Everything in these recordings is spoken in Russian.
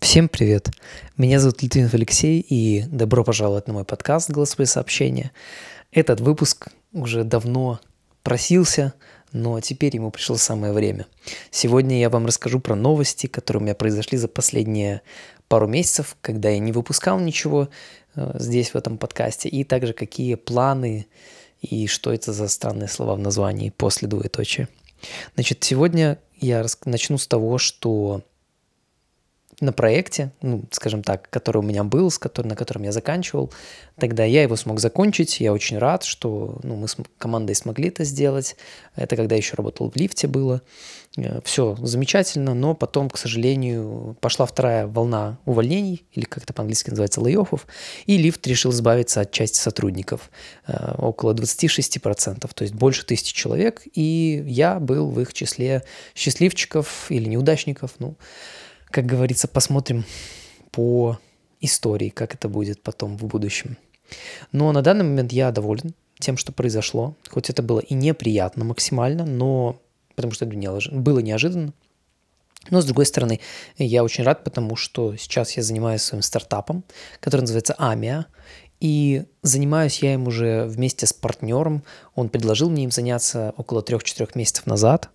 Всем привет! Меня зовут Литвинов Алексей, и добро пожаловать на мой подкаст «Голосовые сообщения». Этот выпуск уже давно просился, но теперь ему пришло самое время. Сегодня я вам расскажу про новости, которые у меня произошли за последние пару месяцев, когда я не выпускал ничего э, здесь, в этом подкасте, и также какие планы и что это за странные слова в названии после двоеточия. Значит, сегодня я начну с того, что на проекте, ну, скажем так, который у меня был, с которым, на котором я заканчивал, тогда я его смог закончить. Я очень рад, что ну, мы с командой смогли это сделать. Это когда еще работал в лифте было. Э, Все замечательно, но потом, к сожалению, пошла вторая волна увольнений, или как это по-английски называется, лей и лифт решил избавиться от части сотрудников, э, около 26%, то есть больше тысячи человек, и я был в их числе счастливчиков или неудачников, ну, как говорится, посмотрим по истории, как это будет потом в будущем. Но на данный момент я доволен тем, что произошло. Хоть это было и неприятно максимально, но потому что это было неожиданно. Но, с другой стороны, я очень рад, потому что сейчас я занимаюсь своим стартапом, который называется Амия, и занимаюсь я им уже вместе с партнером. Он предложил мне им заняться около 3-4 месяцев назад.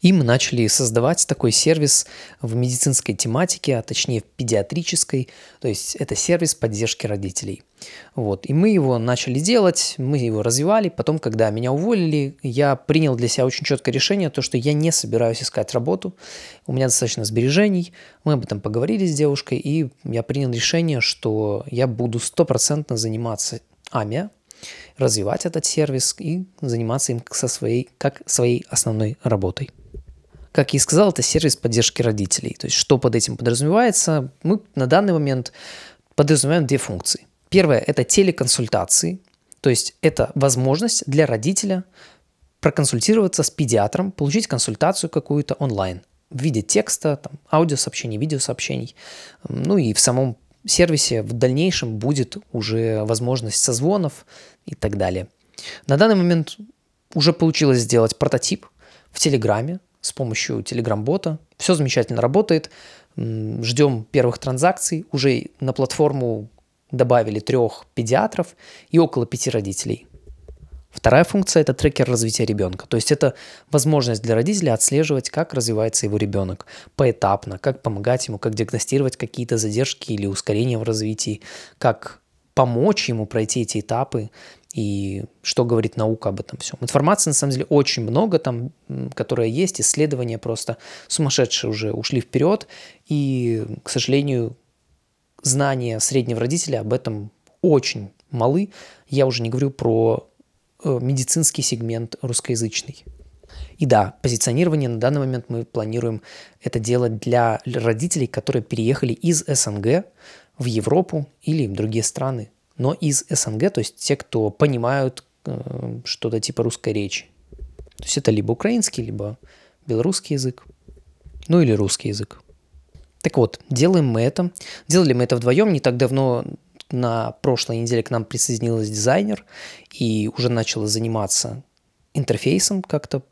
И мы начали создавать такой сервис в медицинской тематике, а точнее в педиатрической, то есть это сервис поддержки родителей. Вот. И мы его начали делать, мы его развивали. Потом, когда меня уволили, я принял для себя очень четкое решение, то, что я не собираюсь искать работу. У меня достаточно сбережений. Мы об этом поговорили с девушкой, и я принял решение, что я буду стопроцентно заниматься АМИА, развивать этот сервис и заниматься им со своей, как своей основной работой. Как я и сказал, это сервис поддержки родителей. То есть что под этим подразумевается? Мы на данный момент подразумеваем две функции. Первое – это телеконсультации, то есть это возможность для родителя проконсультироваться с педиатром, получить консультацию какую-то онлайн в виде текста, там, аудиосообщений, видеосообщений. Ну и в самом сервисе в дальнейшем будет уже возможность созвонов и так далее. На данный момент уже получилось сделать прототип в Телеграме с помощью Телеграм-бота. Все замечательно работает. Ждем первых транзакций. Уже на платформу добавили трех педиатров и около пяти родителей. Вторая функция – это трекер развития ребенка. То есть это возможность для родителя отслеживать, как развивается его ребенок поэтапно, как помогать ему, как диагностировать какие-то задержки или ускорения в развитии, как помочь ему пройти эти этапы и что говорит наука об этом всем. Информации на самом деле очень много там, которая есть, исследования просто сумасшедшие уже ушли вперед, и, к сожалению, знания среднего родителя об этом очень малы. Я уже не говорю про медицинский сегмент русскоязычный. И да, позиционирование на данный момент мы планируем это делать для родителей, которые переехали из СНГ в Европу или в другие страны, но из СНГ, то есть те, кто понимают э, что-то типа русской речи. То есть это либо украинский, либо белорусский язык, ну или русский язык. Так вот, делаем мы это. Делали мы это вдвоем. Не так давно на прошлой неделе к нам присоединилась дизайнер и уже начала заниматься интерфейсом как-то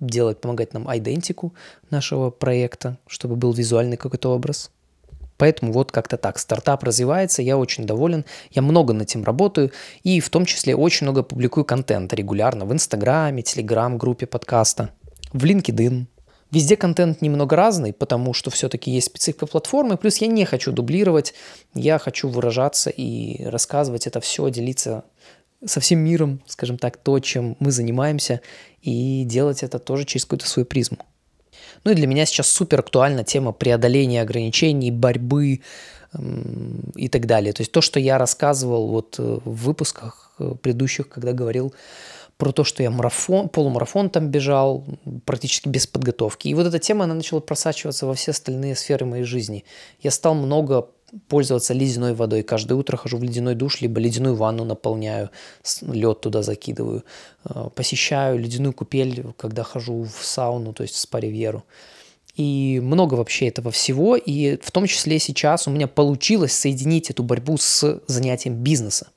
делать, помогать нам идентику нашего проекта, чтобы был визуальный какой-то образ. Поэтому вот как-то так. Стартап развивается, я очень доволен, я много над этим работаю, и в том числе очень много публикую контента регулярно в Инстаграме, Телеграм-группе подкаста, в LinkedIn, Везде контент немного разный, потому что все-таки есть специфика платформы, плюс я не хочу дублировать, я хочу выражаться и рассказывать это все, делиться со всем миром, скажем так, то, чем мы занимаемся, и делать это тоже через какую-то свою призму. Ну и для меня сейчас супер актуальна тема преодоления ограничений, борьбы эм, и так далее. То есть то, что я рассказывал вот э, в выпусках э, предыдущих, когда говорил про то, что я марафон, полумарафон там бежал, практически без подготовки. И вот эта тема, она начала просачиваться во все остальные сферы моей жизни. Я стал много пользоваться ледяной водой. Каждое утро хожу в ледяной душ, либо ледяную ванну наполняю, лед туда закидываю. Э, посещаю ледяную купель, когда хожу в сауну, то есть в спа-ривьеру. И много вообще этого всего. И в том числе сейчас у меня получилось соединить эту борьбу с занятием бизнесом.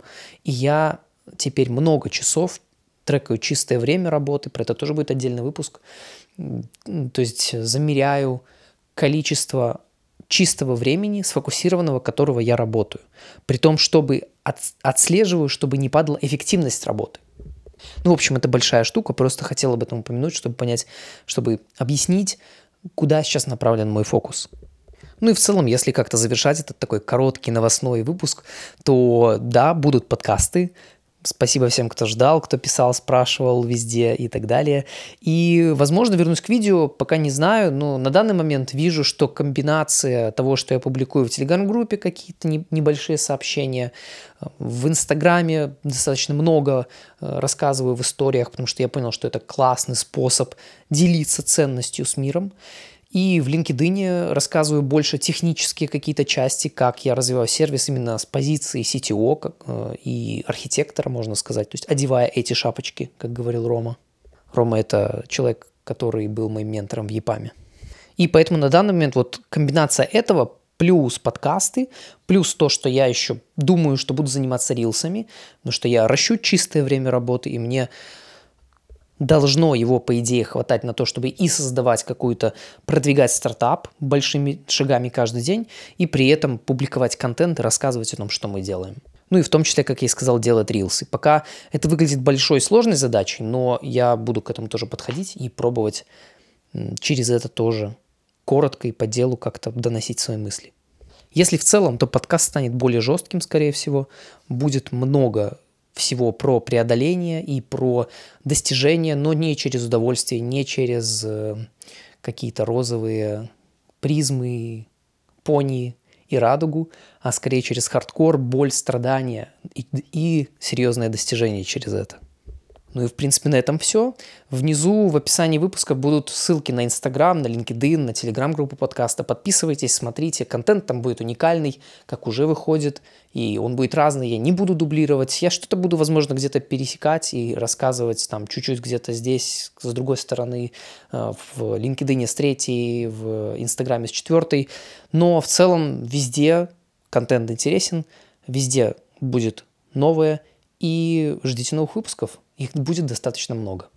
И я теперь много часов трекаю чистое время работы, про это тоже будет отдельный выпуск. То есть замеряю количество чистого времени, сфокусированного, которого я работаю. При том, чтобы от, отслеживаю, чтобы не падала эффективность работы. Ну, в общем, это большая штука, просто хотел об этом упомянуть, чтобы понять, чтобы объяснить, куда сейчас направлен мой фокус. Ну и в целом, если как-то завершать этот такой короткий новостной выпуск, то да, будут подкасты, Спасибо всем, кто ждал, кто писал, спрашивал везде и так далее. И, возможно, вернусь к видео, пока не знаю, но на данный момент вижу, что комбинация того, что я публикую в Телеграм-группе, какие-то небольшие сообщения, в Инстаграме достаточно много э, рассказываю в историях, потому что я понял, что это классный способ делиться ценностью с миром. И в LinkedIn рассказываю больше технические какие-то части, как я развиваю сервис именно с позиции CTO как, э, и архитектора, можно сказать, то есть одевая эти шапочки, как говорил Рома. Рома – это человек, который был моим ментором в ЕПАМе. И поэтому на данный момент вот комбинация этого плюс подкасты, плюс то, что я еще думаю, что буду заниматься рилсами, потому что я ращу чистое время работы, и мне должно его, по идее, хватать на то, чтобы и создавать какую-то, продвигать стартап большими шагами каждый день, и при этом публиковать контент и рассказывать о том, что мы делаем. Ну и в том числе, как я и сказал, делать рилсы. Пока это выглядит большой сложной задачей, но я буду к этому тоже подходить и пробовать через это тоже коротко и по делу как-то доносить свои мысли. Если в целом, то подкаст станет более жестким, скорее всего. Будет много всего про преодоление и про достижение, но не через удовольствие, не через э, какие-то розовые призмы, пони и радугу, а скорее через хардкор, боль, страдания и, и серьезное достижение через это. Ну и, в принципе, на этом все. Внизу в описании выпуска будут ссылки на Инстаграм, на LinkedIn, на Телеграм-группу подкаста. Подписывайтесь, смотрите. Контент там будет уникальный, как уже выходит. И он будет разный. Я не буду дублировать. Я что-то буду, возможно, где-то пересекать и рассказывать там чуть-чуть где-то здесь, с другой стороны, э, в LinkedIn с третьей, в Инстаграме с четвертой. Но в целом везде контент интересен, везде будет новое. И ждите новых выпусков. Их будет достаточно много.